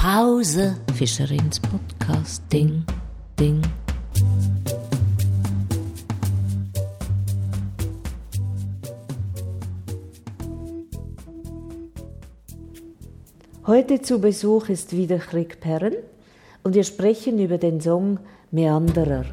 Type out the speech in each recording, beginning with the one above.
Pause. Fischerins Podcast. Ding, ding. Heute zu Besuch ist wieder Krieg Perren und wir sprechen über den Song Meanderer.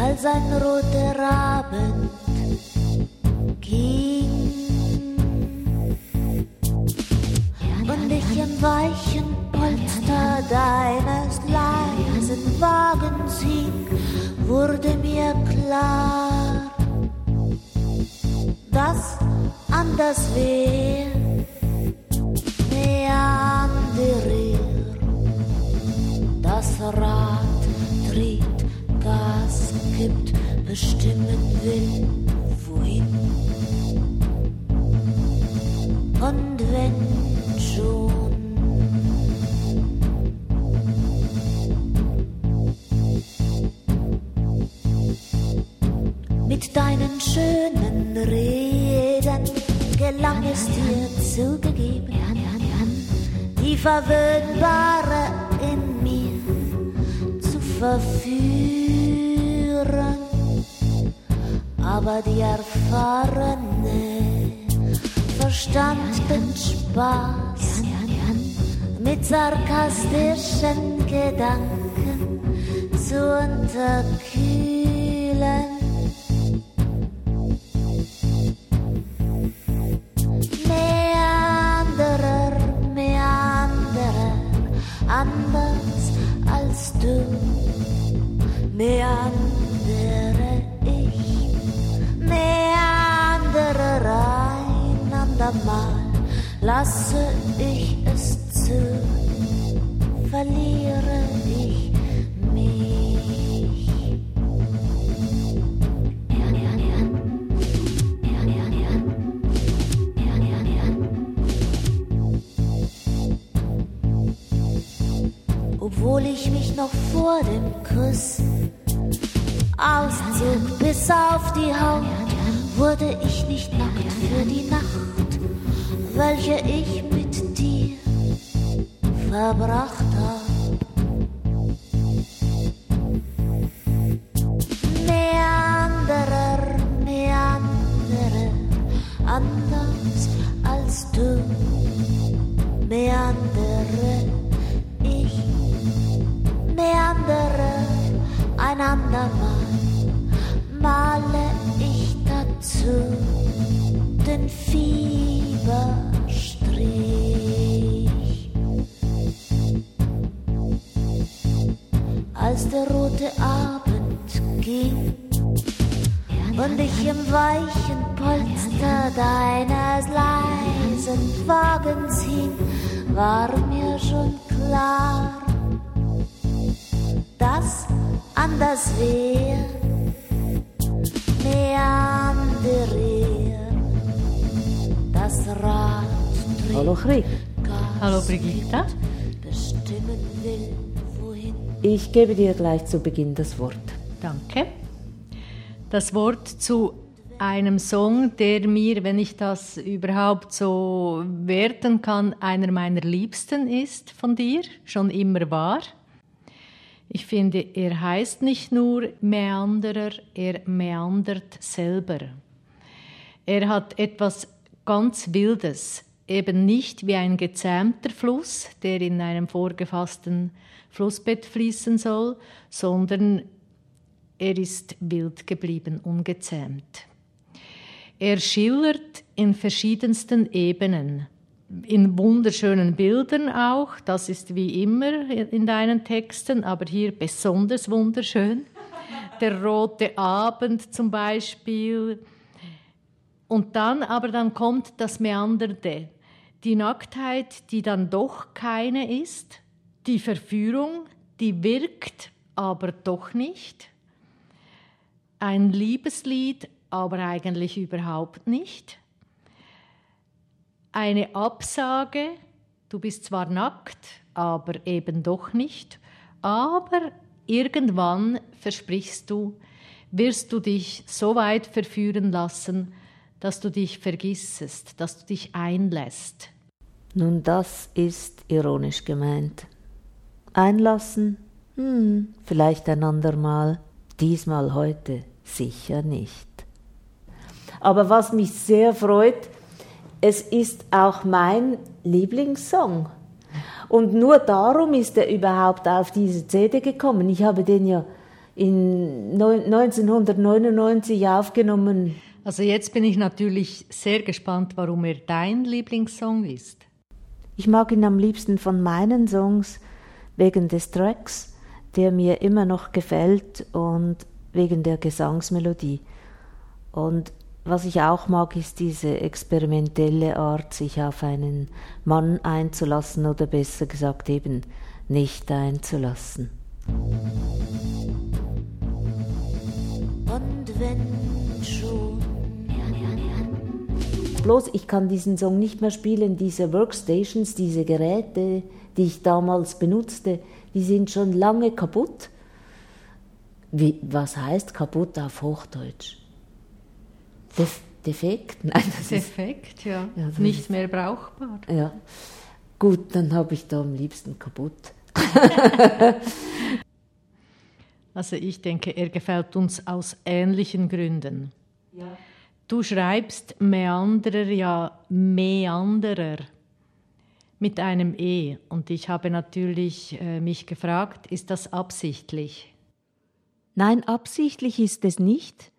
Als ein roter Abend ging. Und ich im weichen Polster deines leisen Wagens hing, wurde mir klar, dass anders wär, meanderier, das Rad dreht, Gas gibt, bestimmen will, wohin. Und wenn schon mit deinen schönen Reden gelang es dir zugegeben, die verwöhnbare verführen. Aber die erfahrene verstand den Spaß mit sarkastischen Gedanken zu unterkühlen. Lasse ich es zu, verliere ich mich. Obwohl ich mich noch vor dem Kuss auszog bis auf die Haut, wurde ich nicht nackt für die Nacht, welche ich mit dir verbracht hab. Meanderer, Meanderer, anders als du, Als der rote Abend ging und ich im weichen Polster deines leisen Wagens hing, war mir schon klar, dass anders wär, meanderier, das Rad Hallo. Gas Hallo Brigitta. Ich gebe dir gleich zu Beginn das Wort. Danke. Das Wort zu einem Song, der mir, wenn ich das überhaupt so werten kann, einer meiner Liebsten ist von dir, schon immer war. Ich finde, er heißt nicht nur Meanderer, er meandert selber. Er hat etwas ganz Wildes, eben nicht wie ein gezähmter Fluss, der in einem vorgefassten Flussbett fließen soll, sondern er ist wild geblieben, ungezähmt. Er schillert in verschiedensten Ebenen, in wunderschönen Bildern auch, das ist wie immer in deinen Texten, aber hier besonders wunderschön. Der rote Abend zum Beispiel. Und dann, aber dann kommt das Meandernde, die Nacktheit, die dann doch keine ist, die Verführung, die wirkt, aber doch nicht. Ein Liebeslied aber eigentlich überhaupt nicht. Eine Absage, du bist zwar nackt, aber eben doch nicht, aber irgendwann versprichst du, wirst du dich so weit verführen lassen, dass du dich vergissest, dass du dich einlässt. Nun, das ist ironisch gemeint. Einlassen? Hm, vielleicht ein andermal. Diesmal heute sicher nicht. Aber was mich sehr freut, es ist auch mein Lieblingssong. Und nur darum ist er überhaupt auf diese CD gekommen. Ich habe den ja in 1999 aufgenommen. Also jetzt bin ich natürlich sehr gespannt, warum er dein Lieblingssong ist. Ich mag ihn am liebsten von meinen Songs wegen des Tracks, der mir immer noch gefällt und wegen der Gesangsmelodie. Und was ich auch mag, ist diese experimentelle Art, sich auf einen Mann einzulassen oder besser gesagt eben nicht einzulassen. Und wenn Bloß ich kann diesen Song nicht mehr spielen, diese Workstations, diese Geräte, die ich damals benutzte, die sind schon lange kaputt. Wie, was heißt kaputt auf Hochdeutsch? Def defekt? Nein, das defekt, ist, ja. ja Nicht ist, mehr brauchbar. Ja. Gut, dann habe ich da am liebsten kaputt. also ich denke, er gefällt uns aus ähnlichen Gründen. Ja. Du schreibst Meanderer ja Meanderer mit einem E und ich habe natürlich äh, mich gefragt, ist das absichtlich? Nein, absichtlich ist es nicht.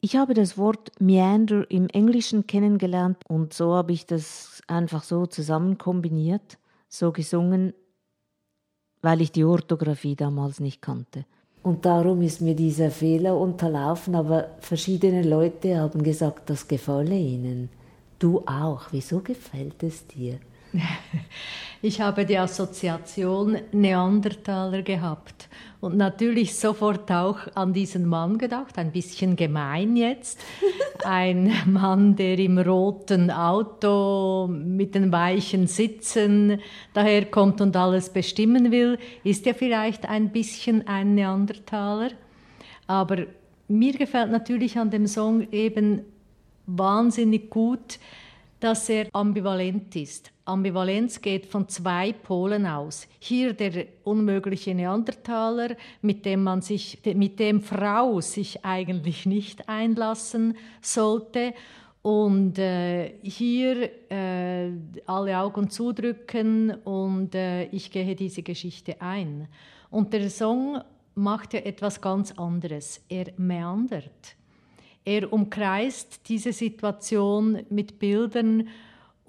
Ich habe das Wort Meander im Englischen kennengelernt und so habe ich das einfach so zusammen kombiniert, so gesungen, weil ich die Orthographie damals nicht kannte. Und darum ist mir dieser Fehler unterlaufen, aber verschiedene Leute haben gesagt, das gefalle ihnen. Du auch. Wieso gefällt es dir? Ich habe die Assoziation Neandertaler gehabt und natürlich sofort auch an diesen Mann gedacht, ein bisschen gemein jetzt. Ein Mann, der im roten Auto mit den weichen Sitzen daherkommt und alles bestimmen will, ist ja vielleicht ein bisschen ein Neandertaler. Aber mir gefällt natürlich an dem Song eben wahnsinnig gut, dass er ambivalent ist. Ambivalenz geht von zwei Polen aus. Hier der unmögliche Neandertaler, mit dem man sich, mit dem Frau sich eigentlich nicht einlassen sollte. Und äh, hier äh, alle Augen zudrücken und äh, ich gehe diese Geschichte ein. Und der Song macht ja etwas ganz anderes. Er meandert. Er umkreist diese Situation mit Bildern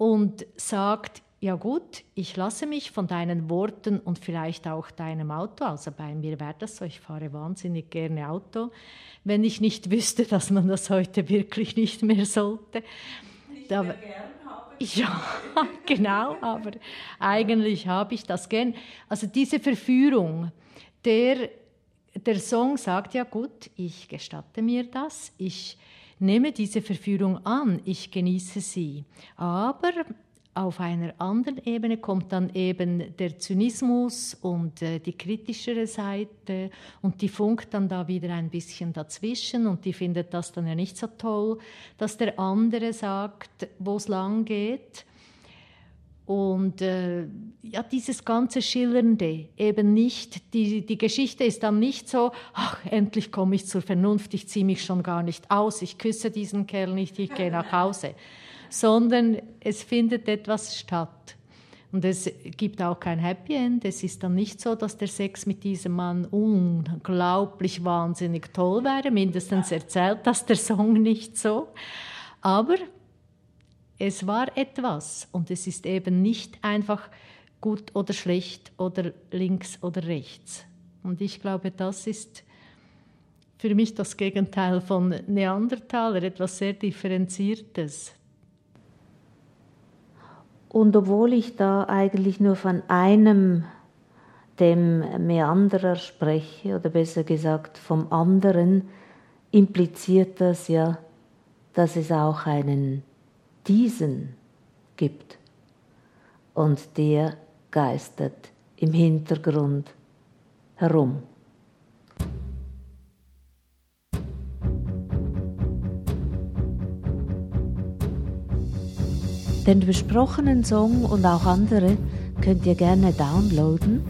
und sagt, ja gut, ich lasse mich von deinen Worten und vielleicht auch deinem Auto, also bei mir wäre das so, ich fahre wahnsinnig gerne Auto, wenn ich nicht wüsste, dass man das heute wirklich nicht mehr sollte. Nicht da, mehr ja, genau, aber eigentlich habe ich das gern. Also diese Verführung, der der Song sagt ja gut, ich gestatte mir das, ich nehme diese Verführung an, ich genieße sie. Aber auf einer anderen Ebene kommt dann eben der Zynismus und äh, die kritischere Seite und die funkt dann da wieder ein bisschen dazwischen und die findet das dann ja nicht so toll, dass der andere sagt, wo es lang geht. Und äh, ja, dieses ganze Schillernde, eben nicht, die, die Geschichte ist dann nicht so, ach, endlich komme ich zur Vernunft, ich ziehe mich schon gar nicht aus, ich küsse diesen Kerl nicht, ich gehe nach Hause, sondern es findet etwas statt. Und es gibt auch kein Happy End. Es ist dann nicht so, dass der Sex mit diesem Mann unglaublich wahnsinnig toll wäre. Mindestens erzählt das der Song nicht so. Aber es war etwas und es ist eben nicht einfach gut oder schlecht oder links oder rechts. Und ich glaube, das ist für mich das Gegenteil von Neandertaler, etwas sehr Differenziertes. Und obwohl ich da eigentlich nur von einem, dem Meanderer spreche, oder besser gesagt vom anderen, impliziert das ja, dass es auch einen diesen gibt. Und der geistert im Hintergrund herum. Den besprochenen Song und auch andere könnt ihr gerne downloaden,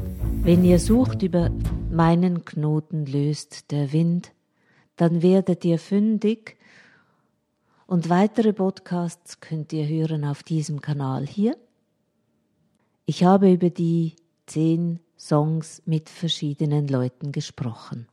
wenn ihr sucht über meinen Knoten löst der Wind, dann werdet ihr fündig und weitere Podcasts könnt ihr hören auf diesem Kanal hier. Ich habe über die zehn Songs mit verschiedenen Leuten gesprochen.